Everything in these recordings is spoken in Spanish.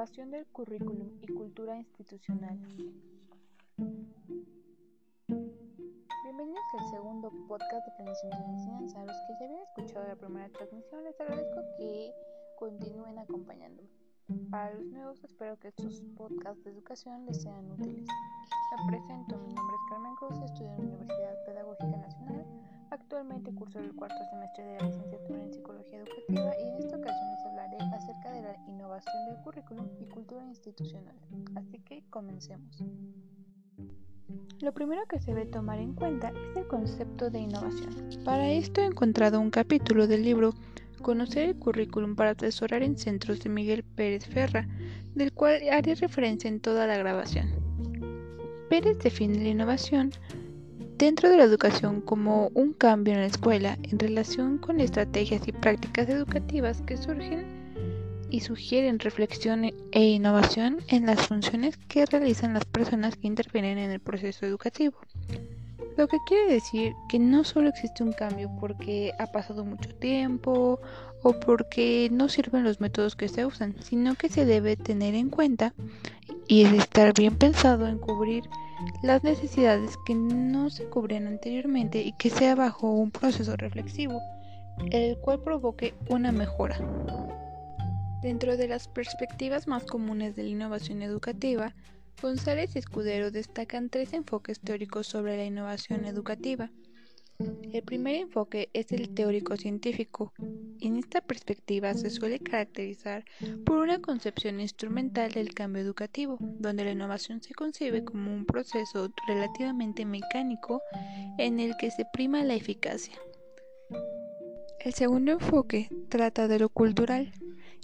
Innovación del currículum y cultura institucional. Bienvenidos al segundo podcast de planeación de enseñanza. A los que ya habían escuchado la primera transmisión, les agradezco que continúen acompañándome. Para los nuevos, espero que estos podcasts de educación les sean útiles. Me presento, mi nombre es Carmen Cruz, estudio en la Universidad Pedagógica Nacional. Actualmente curso el cuarto semestre de la licenciatura en Psicología Educativa y en esta ocasión les hablaré acerca de la innovación del currículum y cultura institucional. Así que comencemos. Lo primero que se debe tomar en cuenta es el concepto de innovación. Para esto he encontrado un capítulo del libro Conocer el currículum para atesorar en centros de Miguel Pérez Ferra, del cual haré referencia en toda la grabación. Pérez define la innovación dentro de la educación como un cambio en la escuela en relación con estrategias y prácticas educativas que surgen y sugieren reflexión e innovación en las funciones que realizan las personas que intervienen en el proceso educativo. Lo que quiere decir que no solo existe un cambio porque ha pasado mucho tiempo o porque no sirven los métodos que se usan, sino que se debe tener en cuenta y estar bien pensado en cubrir las necesidades que no se cubrían anteriormente y que sea bajo un proceso reflexivo, el cual provoque una mejora. Dentro de las perspectivas más comunes de la innovación educativa, González y Escudero destacan tres enfoques teóricos sobre la innovación educativa. El primer enfoque es el teórico científico. En esta perspectiva se suele caracterizar por una concepción instrumental del cambio educativo, donde la innovación se concibe como un proceso relativamente mecánico en el que se prima la eficacia. El segundo enfoque trata de lo cultural.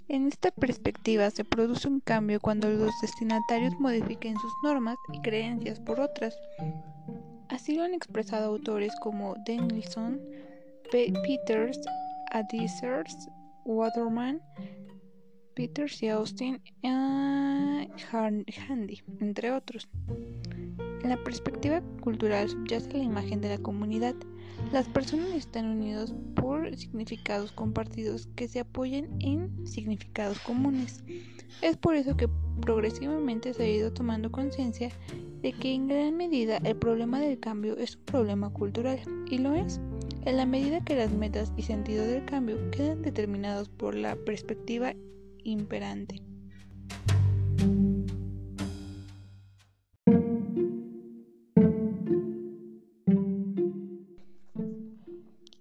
En esta perspectiva se produce un cambio cuando los destinatarios modifiquen sus normas y creencias por otras. Así lo han expresado autores como Danielson, Peters, Adisers, Waterman, Peters y Austin y Handy, entre otros. En la perspectiva cultural subyace la imagen de la comunidad. Las personas están unidas por significados compartidos que se apoyan en significados comunes. Es por eso que progresivamente se ha ido tomando conciencia de que en gran medida el problema del cambio es un problema cultural, y lo es, en la medida que las metas y sentido del cambio quedan determinados por la perspectiva imperante.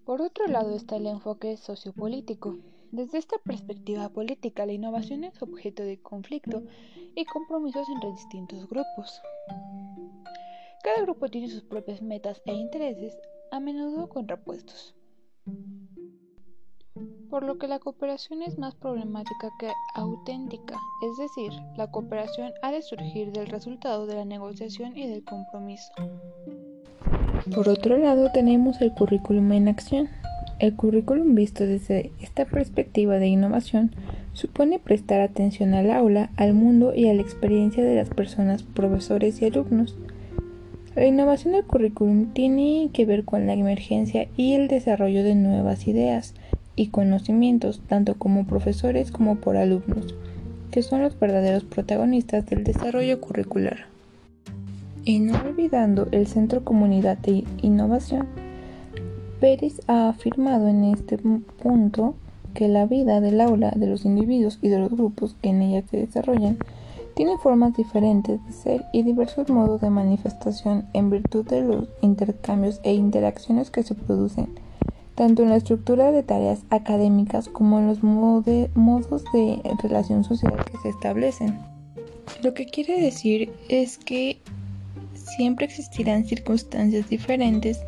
Por otro lado está el enfoque sociopolítico. Desde esta perspectiva política, la innovación es objeto de conflicto y compromisos entre distintos grupos. Cada grupo tiene sus propias metas e intereses, a menudo contrapuestos. Por lo que la cooperación es más problemática que auténtica, es decir, la cooperación ha de surgir del resultado de la negociación y del compromiso. Por otro lado, tenemos el currículum en acción. El currículum visto desde esta perspectiva de innovación supone prestar atención al aula, al mundo y a la experiencia de las personas, profesores y alumnos. La innovación del currículum tiene que ver con la emergencia y el desarrollo de nuevas ideas y conocimientos, tanto como profesores como por alumnos, que son los verdaderos protagonistas del desarrollo curricular. Y no olvidando el Centro Comunidad de Innovación, Pérez ha afirmado en este punto que la vida del aula, de los individuos y de los grupos que en ella se desarrollan, tiene formas diferentes de ser y diversos modos de manifestación en virtud de los intercambios e interacciones que se producen, tanto en la estructura de tareas académicas como en los modos de relación social que se establecen. Lo que quiere decir es que siempre existirán circunstancias diferentes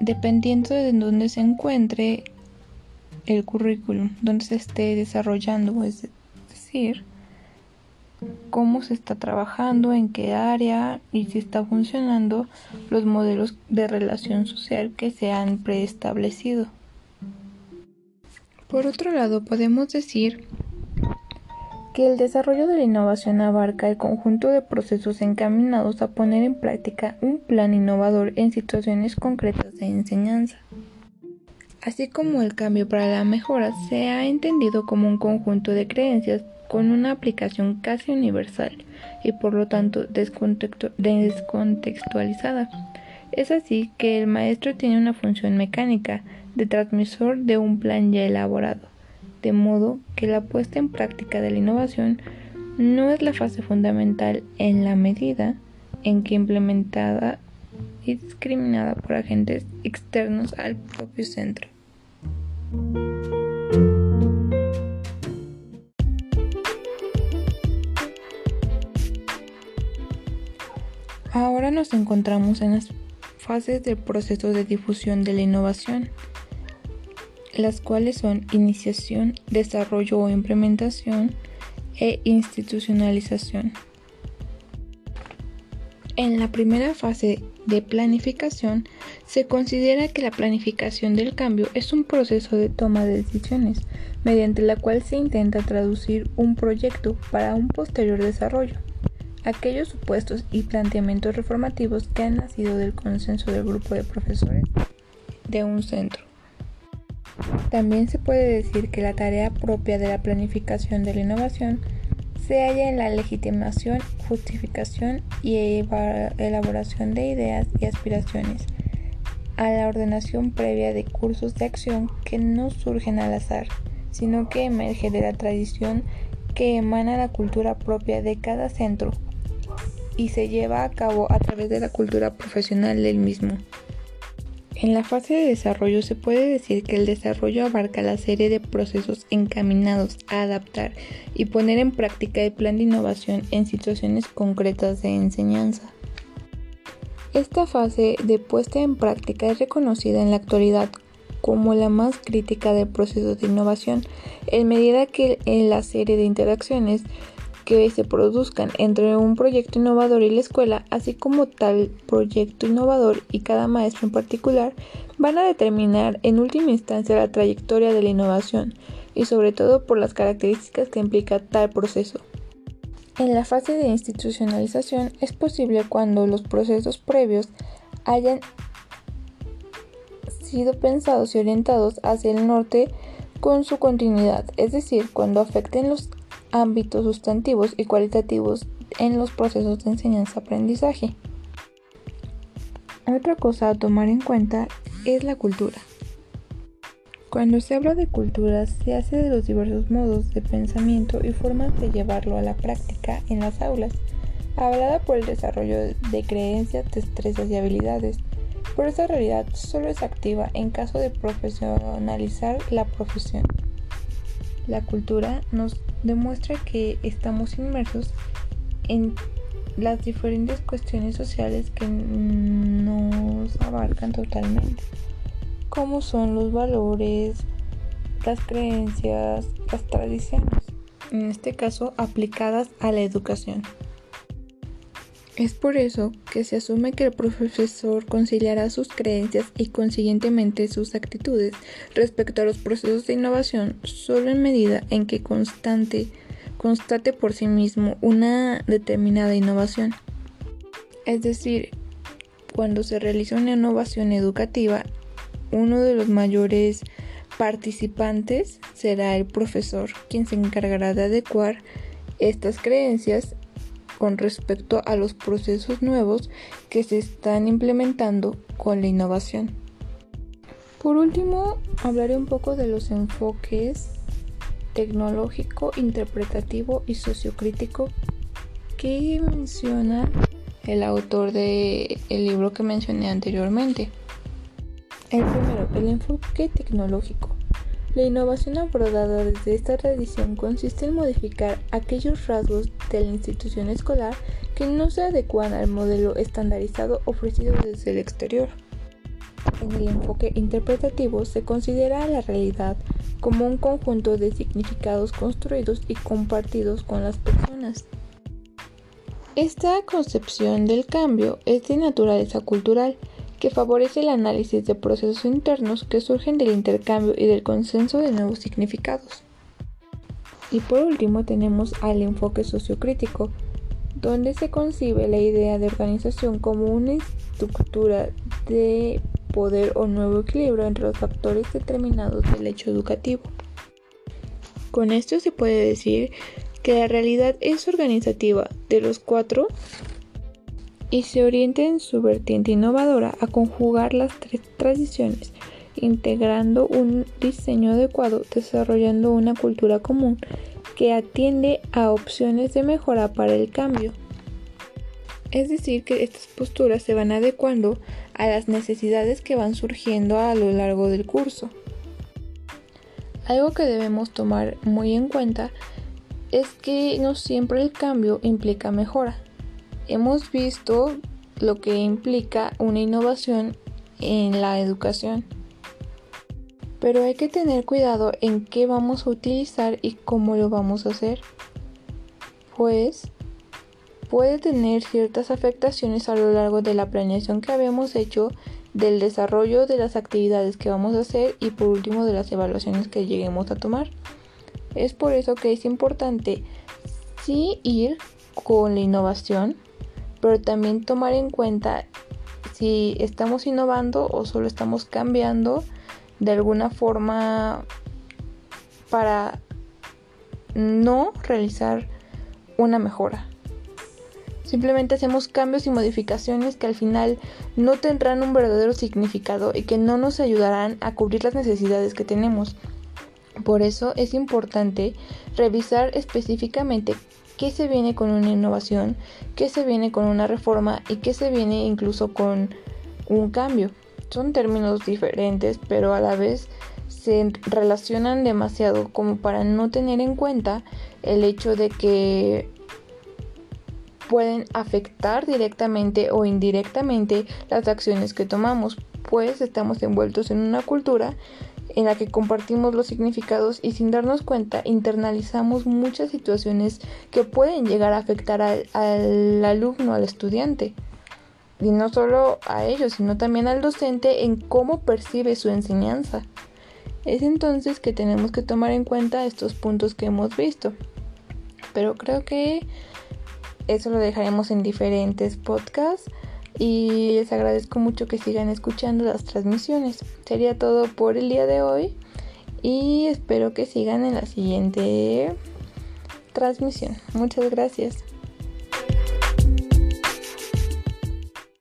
dependiendo de dónde se encuentre el currículum, donde se esté desarrollando, es decir, cómo se está trabajando, en qué área y si está funcionando los modelos de relación social que se han preestablecido. Por otro lado, podemos decir que el desarrollo de la innovación abarca el conjunto de procesos encaminados a poner en práctica un plan innovador en situaciones concretas de enseñanza. Así como el cambio para la mejora se ha entendido como un conjunto de creencias con una aplicación casi universal y por lo tanto descontextualizada. Es así que el maestro tiene una función mecánica de transmisor de un plan ya elaborado, de modo que la puesta en práctica de la innovación no es la fase fundamental en la medida en que implementada y discriminada por agentes externos al propio centro. Ahora nos encontramos en las fases del proceso de difusión de la innovación, las cuales son iniciación, desarrollo o implementación e institucionalización. En la primera fase de planificación se considera que la planificación del cambio es un proceso de toma de decisiones mediante la cual se intenta traducir un proyecto para un posterior desarrollo. Aquellos supuestos y planteamientos reformativos que han nacido del consenso del grupo de profesores de un centro. También se puede decir que la tarea propia de la planificación de la innovación se halla en la legitimación, justificación y elaboración de ideas y aspiraciones, a la ordenación previa de cursos de acción que no surgen al azar, sino que emerge de la tradición que emana la cultura propia de cada centro y se lleva a cabo a través de la cultura profesional del mismo. En la fase de desarrollo se puede decir que el desarrollo abarca la serie de procesos encaminados a adaptar y poner en práctica el plan de innovación en situaciones concretas de enseñanza. Esta fase de puesta en práctica es reconocida en la actualidad como la más crítica del proceso de innovación, en medida que en la serie de interacciones que se produzcan entre un proyecto innovador y la escuela, así como tal proyecto innovador y cada maestro en particular, van a determinar en última instancia la trayectoria de la innovación y sobre todo por las características que implica tal proceso. En la fase de institucionalización es posible cuando los procesos previos hayan sido pensados y orientados hacia el norte con su continuidad, es decir, cuando afecten los ámbitos sustantivos y cualitativos en los procesos de enseñanza-aprendizaje. Otra cosa a tomar en cuenta es la cultura. Cuando se habla de cultura se hace de los diversos modos de pensamiento y formas de llevarlo a la práctica en las aulas, hablada por el desarrollo de creencias, destrezas y habilidades, pero esa realidad solo es activa en caso de profesionalizar la profesión. La cultura nos demuestra que estamos inmersos en las diferentes cuestiones sociales que nos abarcan totalmente, como son los valores, las creencias, las tradiciones, en este caso aplicadas a la educación. Es por eso que se asume que el profesor conciliará sus creencias y consiguientemente sus actitudes respecto a los procesos de innovación solo en medida en que constante, constate por sí mismo una determinada innovación. Es decir, cuando se realiza una innovación educativa, uno de los mayores participantes será el profesor, quien se encargará de adecuar estas creencias con respecto a los procesos nuevos que se están implementando con la innovación. Por último, hablaré un poco de los enfoques tecnológico, interpretativo y sociocrítico que menciona el autor del libro que mencioné anteriormente. El primero, el enfoque tecnológico. La innovación abordada desde esta tradición consiste en modificar aquellos rasgos de la institución escolar que no se adecuan al modelo estandarizado ofrecido desde el exterior. En el enfoque interpretativo se considera la realidad como un conjunto de significados construidos y compartidos con las personas. Esta concepción del cambio es de naturaleza cultural que favorece el análisis de procesos internos que surgen del intercambio y del consenso de nuevos significados. Y por último tenemos al enfoque sociocrítico, donde se concibe la idea de organización como una estructura de poder o nuevo equilibrio entre los factores determinados del hecho educativo. Con esto se puede decir que la realidad es organizativa de los cuatro y se oriente en su vertiente innovadora a conjugar las tres tradiciones, integrando un diseño adecuado, desarrollando una cultura común que atiende a opciones de mejora para el cambio. Es decir, que estas posturas se van adecuando a las necesidades que van surgiendo a lo largo del curso. Algo que debemos tomar muy en cuenta es que no siempre el cambio implica mejora. Hemos visto lo que implica una innovación en la educación. Pero hay que tener cuidado en qué vamos a utilizar y cómo lo vamos a hacer. Pues puede tener ciertas afectaciones a lo largo de la planeación que habíamos hecho, del desarrollo de las actividades que vamos a hacer y por último de las evaluaciones que lleguemos a tomar. Es por eso que es importante sí ir con la innovación, pero también tomar en cuenta si estamos innovando o solo estamos cambiando de alguna forma para no realizar una mejora. Simplemente hacemos cambios y modificaciones que al final no tendrán un verdadero significado y que no nos ayudarán a cubrir las necesidades que tenemos. Por eso es importante revisar específicamente qué se viene con una innovación, qué se viene con una reforma y qué se viene incluso con un cambio. Son términos diferentes, pero a la vez se relacionan demasiado como para no tener en cuenta el hecho de que pueden afectar directamente o indirectamente las acciones que tomamos, pues estamos envueltos en una cultura en la que compartimos los significados y sin darnos cuenta internalizamos muchas situaciones que pueden llegar a afectar al, al alumno, al estudiante y no solo a ellos, sino también al docente en cómo percibe su enseñanza. Es entonces que tenemos que tomar en cuenta estos puntos que hemos visto. Pero creo que eso lo dejaremos en diferentes podcasts y les agradezco mucho que sigan escuchando las transmisiones. Sería todo por el día de hoy y espero que sigan en la siguiente transmisión. Muchas gracias.